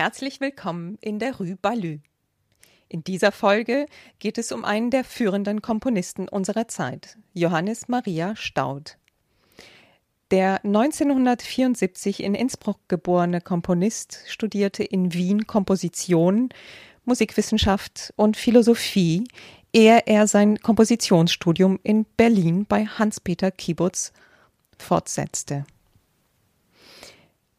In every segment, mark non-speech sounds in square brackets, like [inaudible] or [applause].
Herzlich willkommen in der Rue Balue. In dieser Folge geht es um einen der führenden Komponisten unserer Zeit, Johannes Maria Staud. Der 1974 in Innsbruck geborene Komponist studierte in Wien Komposition, Musikwissenschaft und Philosophie, ehe er sein Kompositionsstudium in Berlin bei Hans-Peter Kiebutz fortsetzte.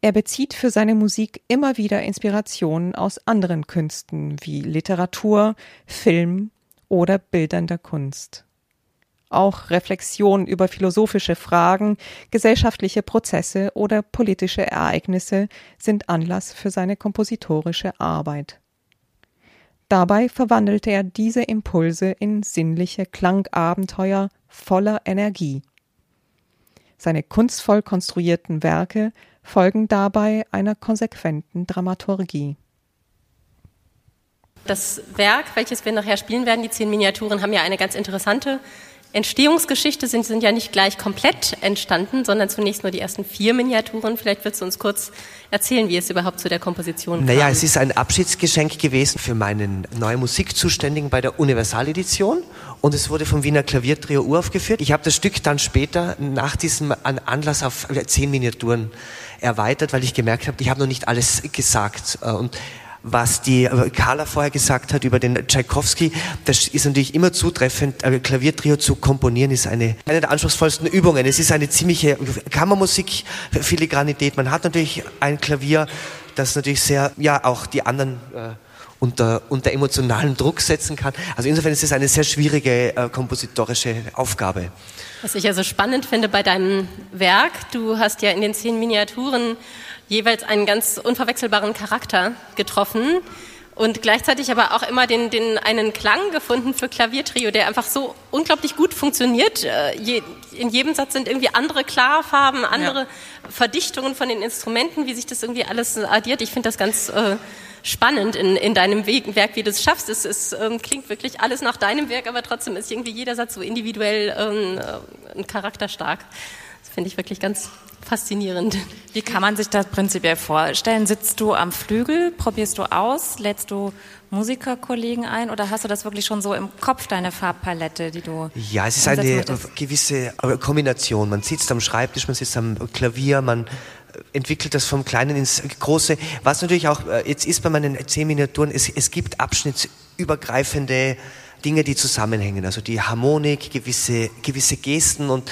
Er bezieht für seine Musik immer wieder Inspirationen aus anderen Künsten wie Literatur, Film oder bildender Kunst. Auch Reflexionen über philosophische Fragen, gesellschaftliche Prozesse oder politische Ereignisse sind Anlass für seine kompositorische Arbeit. Dabei verwandelte er diese Impulse in sinnliche Klangabenteuer voller Energie. Seine kunstvoll konstruierten Werke folgen dabei einer konsequenten Dramaturgie. Das Werk, welches wir nachher spielen werden, die zehn Miniaturen, haben ja eine ganz interessante Entstehungsgeschichte, sind, sind ja nicht gleich komplett entstanden, sondern zunächst nur die ersten vier Miniaturen. Vielleicht würdest du uns kurz erzählen, wie es überhaupt zu der Komposition kam. Naja, es ist ein Abschiedsgeschenk gewesen für meinen neuen Musikzuständigen bei der Universaledition und es wurde vom Wiener Klaviertrio uraufgeführt. Ich habe das Stück dann später nach diesem Anlass auf zehn Miniaturen erweitert, weil ich gemerkt habe, ich habe noch nicht alles gesagt. Äh, und was die äh, Carla vorher gesagt hat über den Tchaikovsky, das ist natürlich immer zutreffend. Äh, Klaviertrio zu komponieren ist eine, eine der anspruchsvollsten Übungen. Es ist eine ziemliche Kammermusik, Filigranität. Man hat natürlich ein Klavier, das natürlich sehr, ja, auch die anderen äh, unter, unter emotionalen Druck setzen kann. Also insofern ist es eine sehr schwierige äh, kompositorische Aufgabe. Was ich also spannend finde bei deinem Werk, du hast ja in den zehn Miniaturen jeweils einen ganz unverwechselbaren Charakter getroffen und gleichzeitig aber auch immer den, den einen Klang gefunden für Klaviertrio, der einfach so unglaublich gut funktioniert. Äh, in jedem Satz sind irgendwie andere Klarfarben, andere ja. Verdichtungen von den Instrumenten, wie sich das irgendwie alles addiert. Ich finde das ganz äh, spannend in, in deinem Werk, wie du es schaffst. Es, es ähm, klingt wirklich alles nach deinem Werk, aber trotzdem ist irgendwie jeder Satz so individuell ähm, äh, charakterstark. Das finde ich wirklich ganz faszinierend. Wie kann man sich das prinzipiell vorstellen? Sitzt du am Flügel, probierst du aus, lädst du Musikerkollegen ein oder hast du das wirklich schon so im Kopf, deine Farbpalette, die du. Ja, es ist eine gewisse Kombination. Man sitzt am Schreibtisch, man sitzt am Klavier, man entwickelt das vom Kleinen ins Große. Was natürlich auch äh, jetzt ist bei meinen zehn Miniaturen, es, es gibt abschnittsübergreifende Dinge, die zusammenhängen. Also die Harmonik, gewisse, gewisse Gesten und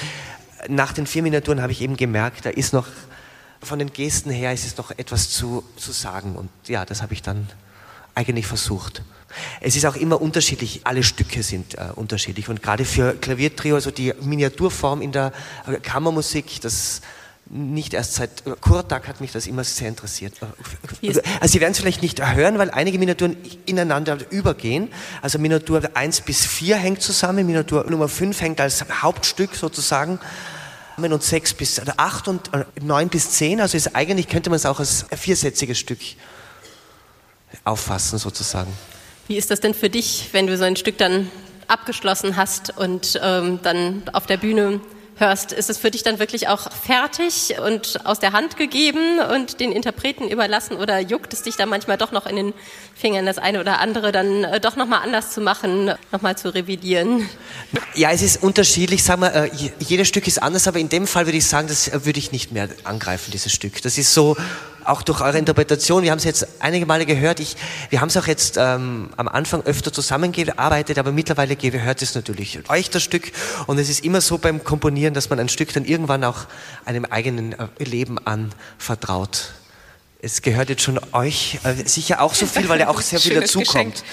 nach den vier Miniaturen habe ich eben gemerkt, da ist noch, von den Gesten her ist es noch etwas zu, zu sagen. Und ja, das habe ich dann eigentlich versucht. Es ist auch immer unterschiedlich, alle Stücke sind äh, unterschiedlich. Und gerade für Klaviertrio, also die Miniaturform in der äh, Kammermusik, das nicht erst seit Kurtag hat mich das immer sehr interessiert. Also Sie werden es vielleicht nicht hören, weil einige Miniaturen ineinander übergehen. Also Miniatur 1 bis 4 hängt zusammen, Miniatur Nummer 5 hängt als Hauptstück sozusagen und 6 bis 8 und 9 bis 10. Also ist, eigentlich könnte man es auch als viersätziges Stück auffassen sozusagen. Wie ist das denn für dich, wenn du so ein Stück dann abgeschlossen hast und ähm, dann auf der Bühne hörst, ist es für dich dann wirklich auch fertig und aus der Hand gegeben und den Interpreten überlassen oder juckt es dich da manchmal doch noch in den Fingern, das eine oder andere dann äh, doch nochmal anders zu machen, nochmal zu revidieren? Ja, es ist unterschiedlich, sagen wir, äh, jedes Stück ist anders, aber in dem Fall würde ich sagen, das äh, würde ich nicht mehr angreifen, dieses Stück. Das ist so, auch durch eure Interpretation, wir haben es jetzt einige Male gehört, ich, wir haben es auch jetzt ähm, am Anfang öfter zusammengearbeitet, aber mittlerweile gehört es natürlich euch das Stück. Und es ist immer so beim Komponieren, dass man ein Stück dann irgendwann auch einem eigenen äh, Leben anvertraut. Es gehört jetzt schon euch äh, sicher auch so viel, weil ja auch [laughs] sehr viel dazukommt.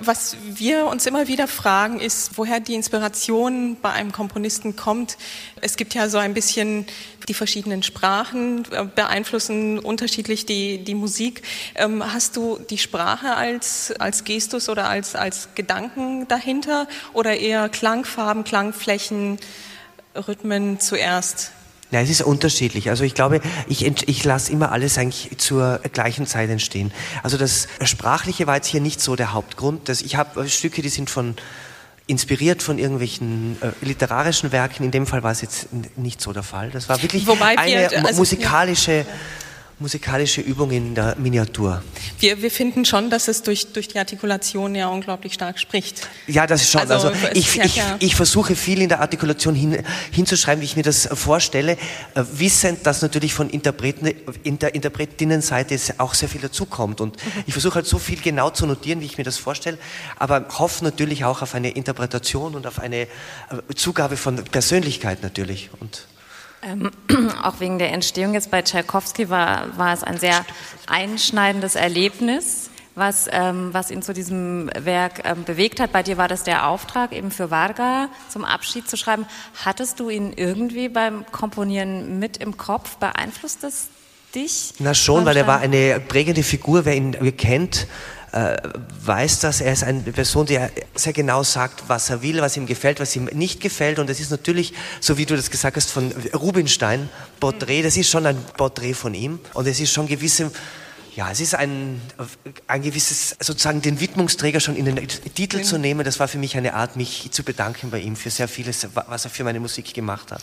Was wir uns immer wieder fragen, ist, woher die Inspiration bei einem Komponisten kommt. Es gibt ja so ein bisschen die verschiedenen Sprachen äh, beeinflussen unterschiedlich die, die Musik. Ähm, hast du die Sprache als, als Gestus oder als, als Gedanken dahinter oder eher Klangfarben, Klangflächen, Rhythmen zuerst? Ja, es ist unterschiedlich. Also ich glaube, ich, ich lasse immer alles eigentlich zur gleichen Zeit entstehen. Also das Sprachliche war jetzt hier nicht so der Hauptgrund. Dass ich habe Stücke, die sind von inspiriert von irgendwelchen äh, literarischen Werken. In dem Fall war es jetzt nicht so der Fall. Das war wirklich Wobei eine wir, also, musikalische musikalische Übung in der Miniatur. Wir, wir finden schon, dass es durch, durch die Artikulation ja unglaublich stark spricht. Ja, das ist schon. Also, also ich, ich, ich versuche viel in der Artikulation hin, hinzuschreiben, wie ich mir das vorstelle, äh, wissend, dass natürlich von Interpreten, in der Interpretinnenseite auch sehr viel dazukommt. Und mhm. ich versuche halt so viel genau zu notieren, wie ich mir das vorstelle, aber hoffe natürlich auch auf eine Interpretation und auf eine äh, Zugabe von Persönlichkeit natürlich. Und ähm, [clears throat] auch wegen der Entstehung jetzt bei Tchaikovsky war, war es ein sehr einschneidendes Erlebnis, was, ähm, was ihn zu diesem Werk ähm, bewegt hat. Bei dir war das der Auftrag, eben für Varga zum Abschied zu schreiben. Hattest du ihn irgendwie beim Komponieren mit im Kopf? Beeinflusst es dich? Na schon, weil er war eine prägende Figur, wer ihn kennt äh, weiß das. Er ist eine Person, die sehr genau sagt, was er will, was ihm gefällt, was ihm nicht gefällt. Und es ist natürlich, so wie du das gesagt hast, von Rubinstein, Porträt, das ist schon ein Porträt von ihm. Und es ist schon gewisse, ja, es ist ein, ein gewisses, sozusagen den Widmungsträger schon in den Titel zu nehmen. Das war für mich eine Art, mich zu bedanken bei ihm für sehr vieles, was er für meine Musik gemacht hat.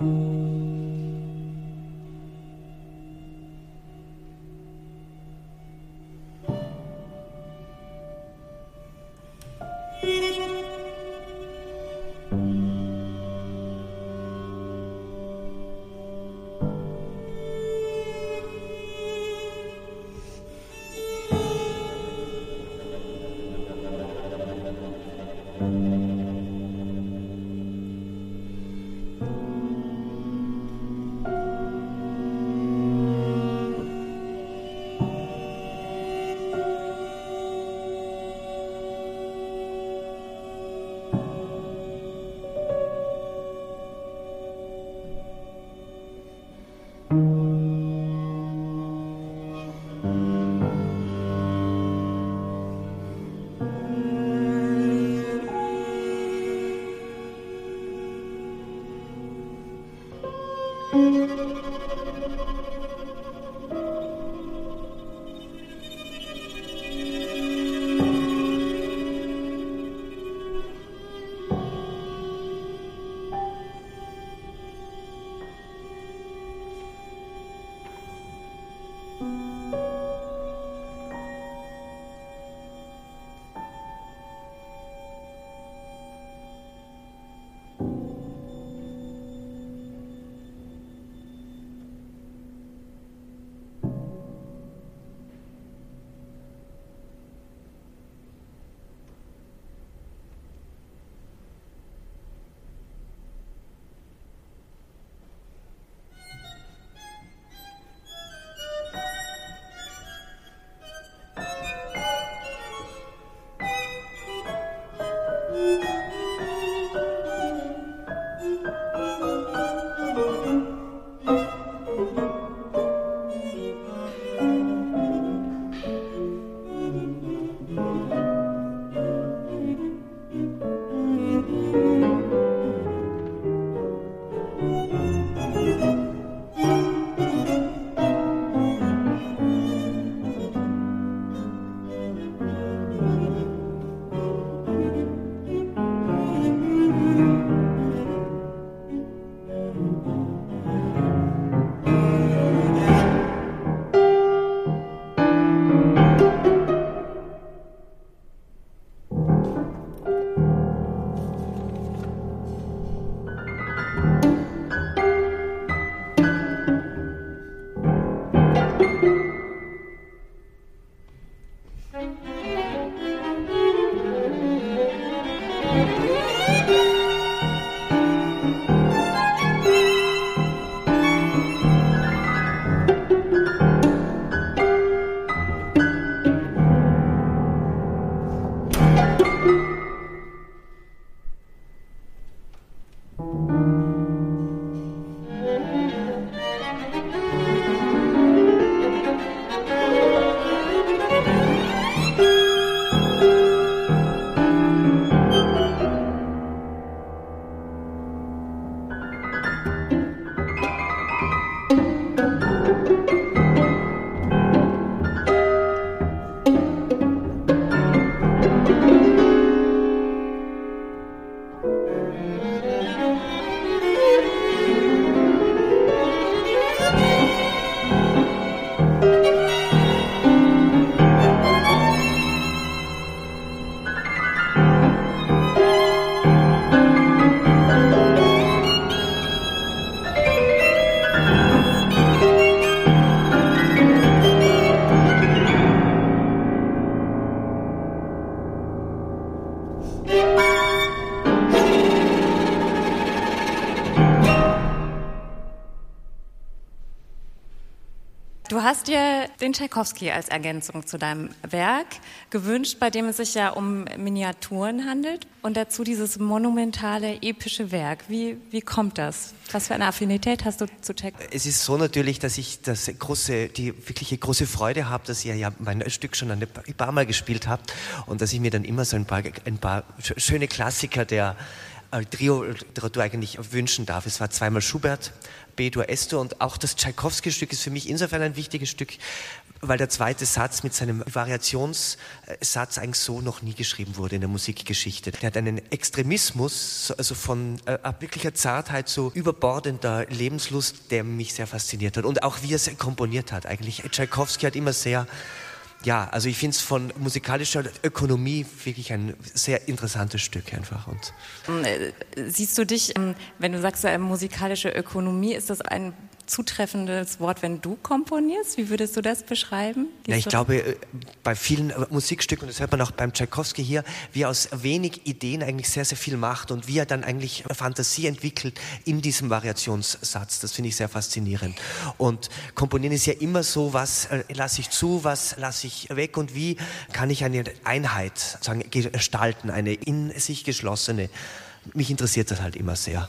Hast den Tchaikovsky als Ergänzung zu deinem Werk gewünscht, bei dem es sich ja um Miniaturen handelt und dazu dieses monumentale, epische Werk. Wie, wie kommt das? Was für eine Affinität hast du zu Tchaikovsky? Es ist so natürlich, dass ich das große, die wirkliche große Freude habe, dass ihr ja mein Stück schon ein paar Mal gespielt habt und dass ich mir dann immer so ein paar, ein paar schöne Klassiker der äh, Trio-Literatur eigentlich wünschen darf. Es war zweimal Schubert, B-Dur, S-Dur und auch das Tchaikovsky-Stück ist für mich insofern ein wichtiges Stück, weil der zweite Satz mit seinem Variationssatz eigentlich so noch nie geschrieben wurde in der Musikgeschichte. Der hat einen Extremismus, also von äh, wirklicher Zartheit zu überbordender Lebenslust, der mich sehr fasziniert hat. Und auch wie er es komponiert hat eigentlich. Tchaikovsky hat immer sehr ja, also ich finde es von musikalischer Ökonomie wirklich ein sehr interessantes Stück einfach. Und äh, Siehst du dich, ähm, wenn du sagst äh, musikalische Ökonomie, ist das ein zutreffendes Wort, wenn du komponierst? Wie würdest du das beschreiben? Ja, ich glaube, äh, bei vielen äh, Musikstücken, und das hört man auch beim Tchaikovsky hier, wie er aus wenig Ideen eigentlich sehr, sehr viel macht und wie er dann eigentlich Fantasie entwickelt in diesem Variationssatz. Das finde ich sehr faszinierend. Und Komponieren ist ja immer so, was äh, lasse ich zu, was lasse ich weg und wie kann ich eine Einheit sagen, gestalten, eine in sich geschlossene. Mich interessiert das halt immer sehr.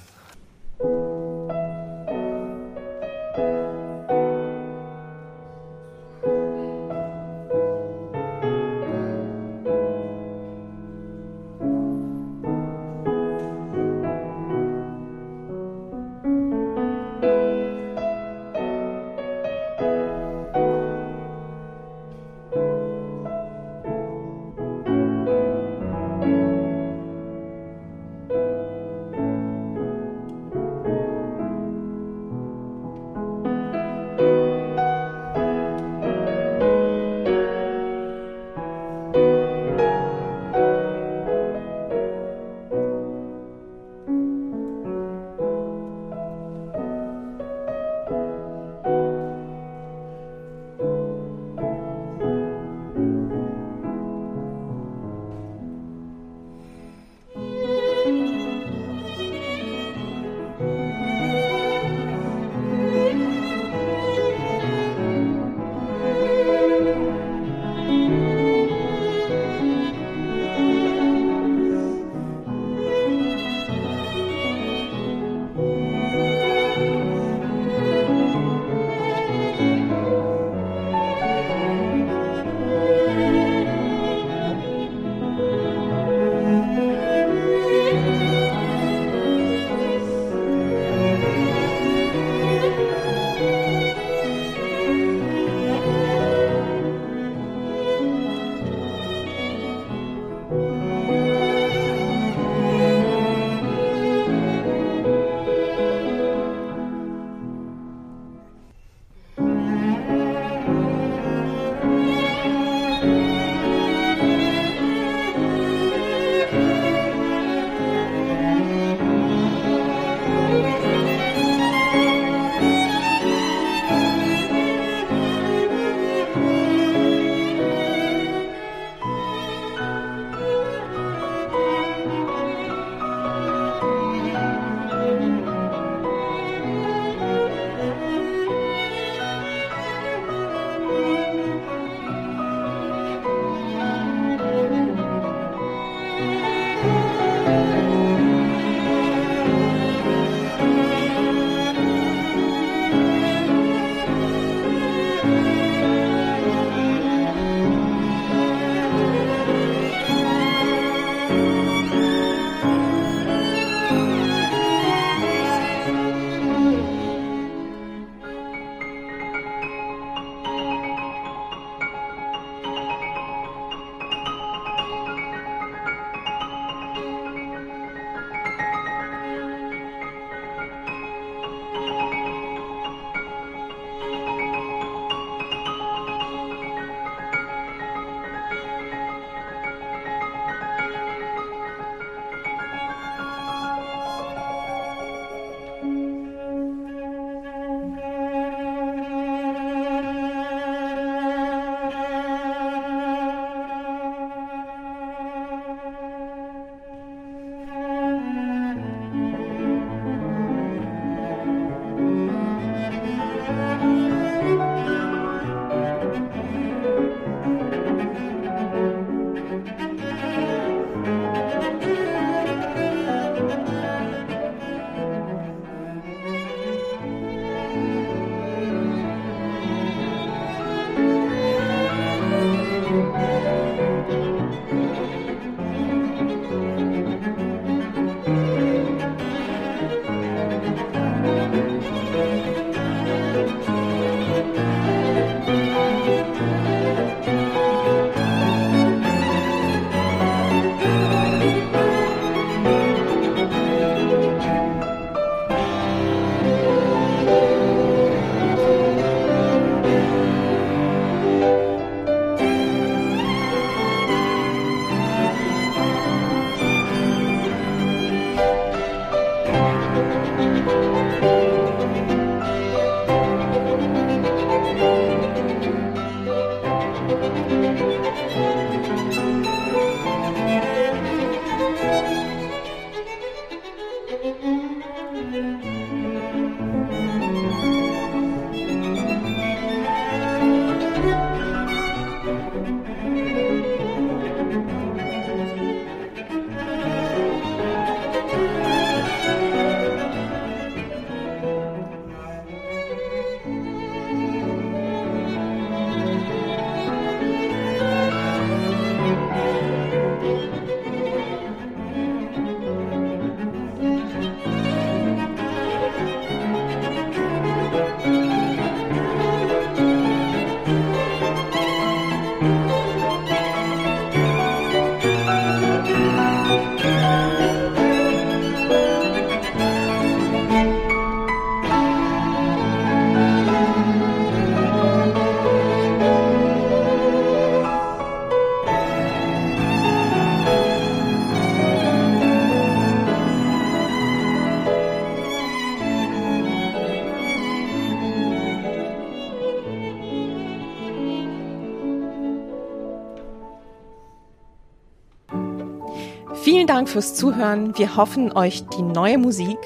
Vielen Dank fürs Zuhören. Wir hoffen, euch die neue Musik,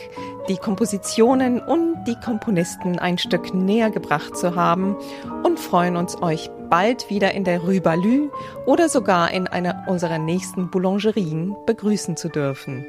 die Kompositionen und die Komponisten ein Stück näher gebracht zu haben und freuen uns, euch bald wieder in der Rue Balue oder sogar in einer unserer nächsten Boulangerien begrüßen zu dürfen.